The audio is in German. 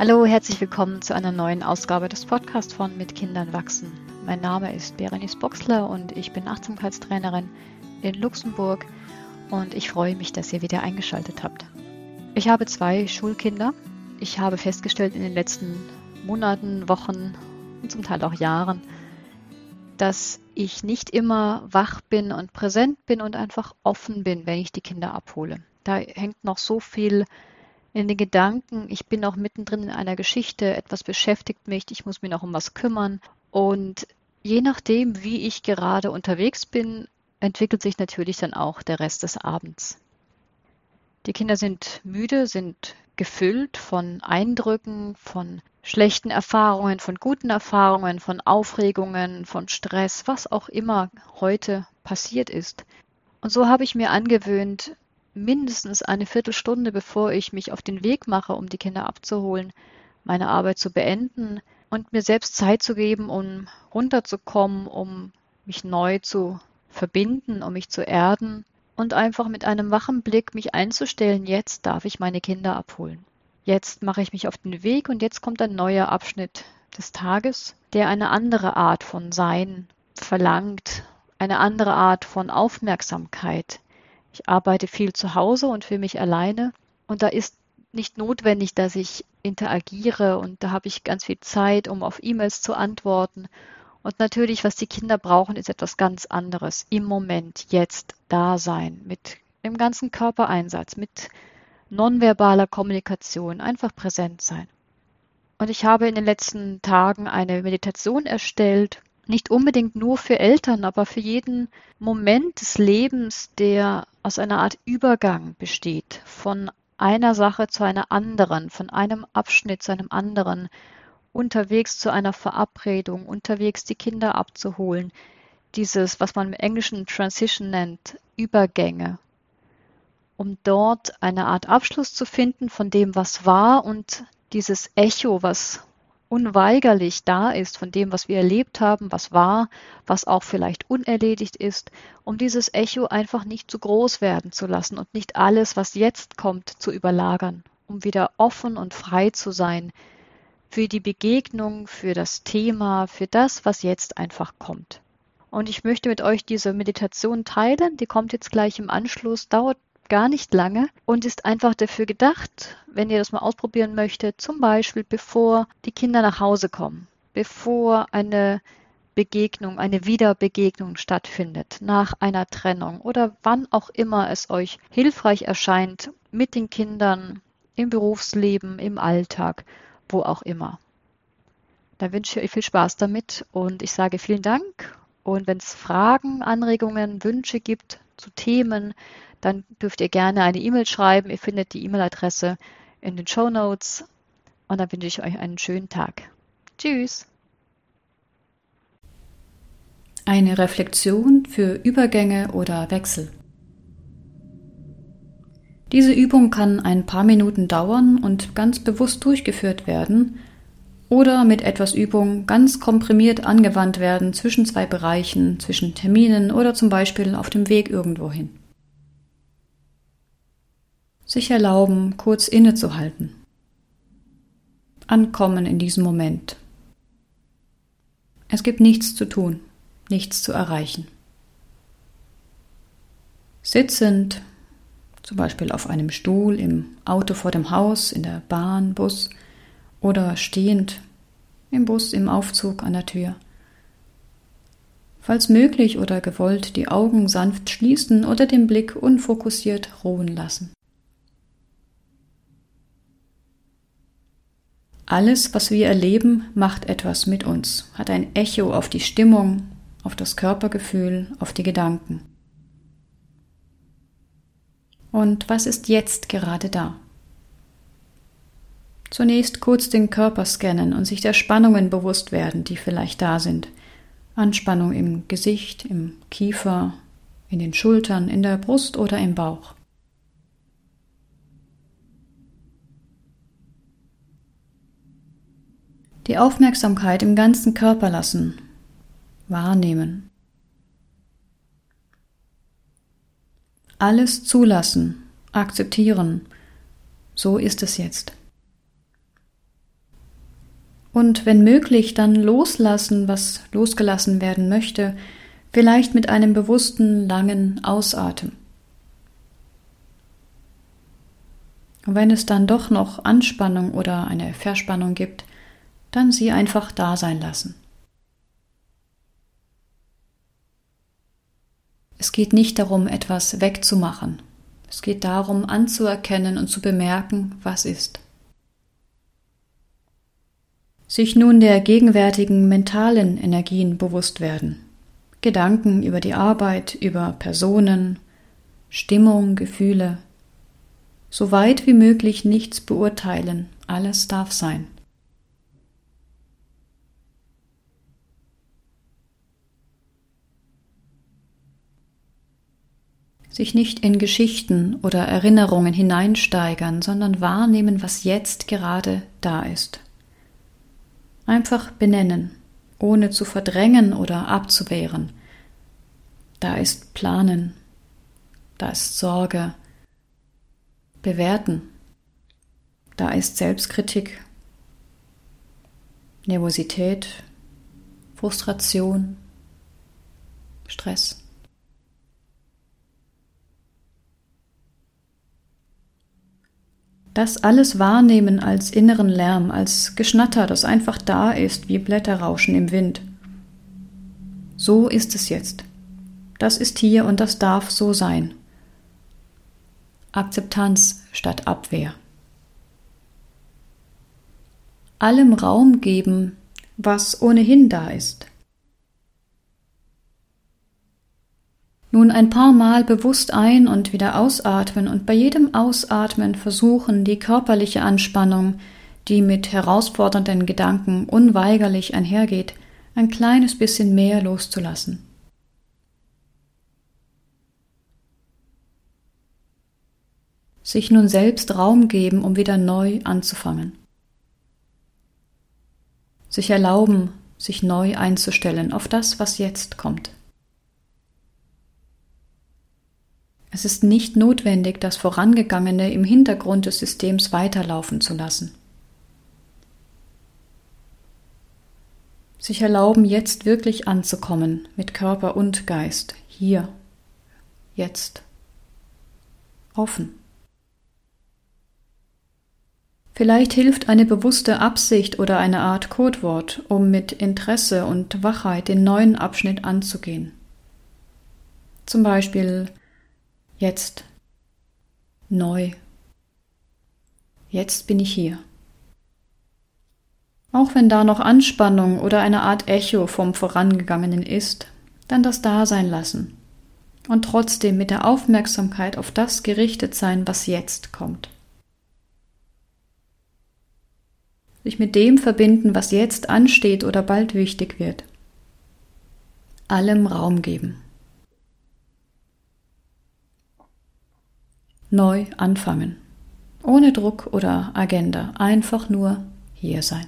Hallo, herzlich willkommen zu einer neuen Ausgabe des Podcasts von Mit Kindern wachsen. Mein Name ist Berenice Boxler und ich bin Achtsamkeitstrainerin in Luxemburg und ich freue mich, dass ihr wieder eingeschaltet habt. Ich habe zwei Schulkinder. Ich habe festgestellt in den letzten Monaten, Wochen und zum Teil auch Jahren, dass ich nicht immer wach bin und präsent bin und einfach offen bin, wenn ich die Kinder abhole. Da hängt noch so viel in den Gedanken, ich bin auch mittendrin in einer Geschichte, etwas beschäftigt mich, ich muss mich noch um was kümmern. Und je nachdem, wie ich gerade unterwegs bin, entwickelt sich natürlich dann auch der Rest des Abends. Die Kinder sind müde, sind gefüllt von Eindrücken, von schlechten Erfahrungen, von guten Erfahrungen, von Aufregungen, von Stress, was auch immer heute passiert ist. Und so habe ich mir angewöhnt, mindestens eine Viertelstunde, bevor ich mich auf den Weg mache, um die Kinder abzuholen, meine Arbeit zu beenden und mir selbst Zeit zu geben, um runterzukommen, um mich neu zu verbinden, um mich zu erden und einfach mit einem wachen Blick mich einzustellen, jetzt darf ich meine Kinder abholen. Jetzt mache ich mich auf den Weg und jetzt kommt ein neuer Abschnitt des Tages, der eine andere Art von Sein verlangt, eine andere Art von Aufmerksamkeit, ich arbeite viel zu Hause und für mich alleine und da ist nicht notwendig, dass ich interagiere und da habe ich ganz viel Zeit, um auf E-Mails zu antworten. Und natürlich, was die Kinder brauchen, ist etwas ganz anderes. Im Moment, jetzt da sein, mit dem ganzen Körpereinsatz, mit nonverbaler Kommunikation, einfach präsent sein. Und ich habe in den letzten Tagen eine Meditation erstellt, nicht unbedingt nur für Eltern, aber für jeden Moment des Lebens, der aus einer Art Übergang besteht, von einer Sache zu einer anderen, von einem Abschnitt zu einem anderen, unterwegs zu einer Verabredung, unterwegs die Kinder abzuholen, dieses, was man im Englischen Transition nennt, Übergänge, um dort eine Art Abschluss zu finden von dem, was war und dieses Echo, was unweigerlich da ist von dem, was wir erlebt haben, was war, was auch vielleicht unerledigt ist, um dieses Echo einfach nicht zu groß werden zu lassen und nicht alles, was jetzt kommt, zu überlagern, um wieder offen und frei zu sein für die Begegnung, für das Thema, für das, was jetzt einfach kommt. Und ich möchte mit euch diese Meditation teilen, die kommt jetzt gleich im Anschluss, dauert gar nicht lange und ist einfach dafür gedacht, wenn ihr das mal ausprobieren möchtet, zum Beispiel bevor die Kinder nach Hause kommen, bevor eine Begegnung, eine Wiederbegegnung stattfindet, nach einer Trennung oder wann auch immer es euch hilfreich erscheint, mit den Kindern im Berufsleben, im Alltag, wo auch immer. Dann wünsche ich euch viel Spaß damit und ich sage vielen Dank. Und wenn es Fragen, Anregungen, Wünsche gibt zu Themen, dann dürft ihr gerne eine E-Mail schreiben. Ihr findet die E-Mail-Adresse in den Show Notes. Und dann wünsche ich euch einen schönen Tag. Tschüss. Eine Reflexion für Übergänge oder Wechsel. Diese Übung kann ein paar Minuten dauern und ganz bewusst durchgeführt werden oder mit etwas Übung ganz komprimiert angewandt werden zwischen zwei Bereichen, zwischen Terminen oder zum Beispiel auf dem Weg irgendwohin sich erlauben, kurz innezuhalten. Ankommen in diesem Moment. Es gibt nichts zu tun, nichts zu erreichen. Sitzend, zum Beispiel auf einem Stuhl, im Auto vor dem Haus, in der Bahn, Bus oder stehend im Bus, im Aufzug an der Tür. Falls möglich oder gewollt, die Augen sanft schließen oder den Blick unfokussiert ruhen lassen. Alles, was wir erleben, macht etwas mit uns, hat ein Echo auf die Stimmung, auf das Körpergefühl, auf die Gedanken. Und was ist jetzt gerade da? Zunächst kurz den Körper scannen und sich der Spannungen bewusst werden, die vielleicht da sind. Anspannung im Gesicht, im Kiefer, in den Schultern, in der Brust oder im Bauch. Die Aufmerksamkeit im ganzen Körper lassen, wahrnehmen. Alles zulassen, akzeptieren. So ist es jetzt. Und wenn möglich, dann loslassen, was losgelassen werden möchte, vielleicht mit einem bewussten, langen Ausatmen. Und wenn es dann doch noch Anspannung oder eine Verspannung gibt, dann sie einfach da sein lassen. Es geht nicht darum, etwas wegzumachen. Es geht darum, anzuerkennen und zu bemerken, was ist. Sich nun der gegenwärtigen mentalen Energien bewusst werden. Gedanken über die Arbeit, über Personen, Stimmung, Gefühle. So weit wie möglich nichts beurteilen, alles darf sein. Sich nicht in Geschichten oder Erinnerungen hineinsteigern, sondern wahrnehmen, was jetzt gerade da ist. Einfach benennen, ohne zu verdrängen oder abzuwehren. Da ist Planen, da ist Sorge, bewerten, da ist Selbstkritik, Nervosität, Frustration, Stress. Das alles wahrnehmen als inneren Lärm, als Geschnatter, das einfach da ist, wie Blätterrauschen im Wind. So ist es jetzt. Das ist hier und das darf so sein. Akzeptanz statt Abwehr. Allem Raum geben, was ohnehin da ist. Nun ein paar Mal bewusst ein und wieder ausatmen und bei jedem Ausatmen versuchen, die körperliche Anspannung, die mit herausfordernden Gedanken unweigerlich einhergeht, ein kleines bisschen mehr loszulassen. Sich nun selbst Raum geben, um wieder neu anzufangen. Sich erlauben, sich neu einzustellen auf das, was jetzt kommt. Es ist nicht notwendig, das Vorangegangene im Hintergrund des Systems weiterlaufen zu lassen. Sich erlauben, jetzt wirklich anzukommen mit Körper und Geist, hier, jetzt, offen. Vielleicht hilft eine bewusste Absicht oder eine Art Codewort, um mit Interesse und Wachheit den neuen Abschnitt anzugehen. Zum Beispiel Jetzt. Neu. Jetzt bin ich hier. Auch wenn da noch Anspannung oder eine Art Echo vom Vorangegangenen ist, dann das da sein lassen und trotzdem mit der Aufmerksamkeit auf das gerichtet sein, was jetzt kommt. Sich mit dem verbinden, was jetzt ansteht oder bald wichtig wird. Allem Raum geben. Neu anfangen. Ohne Druck oder Agenda, einfach nur hier sein.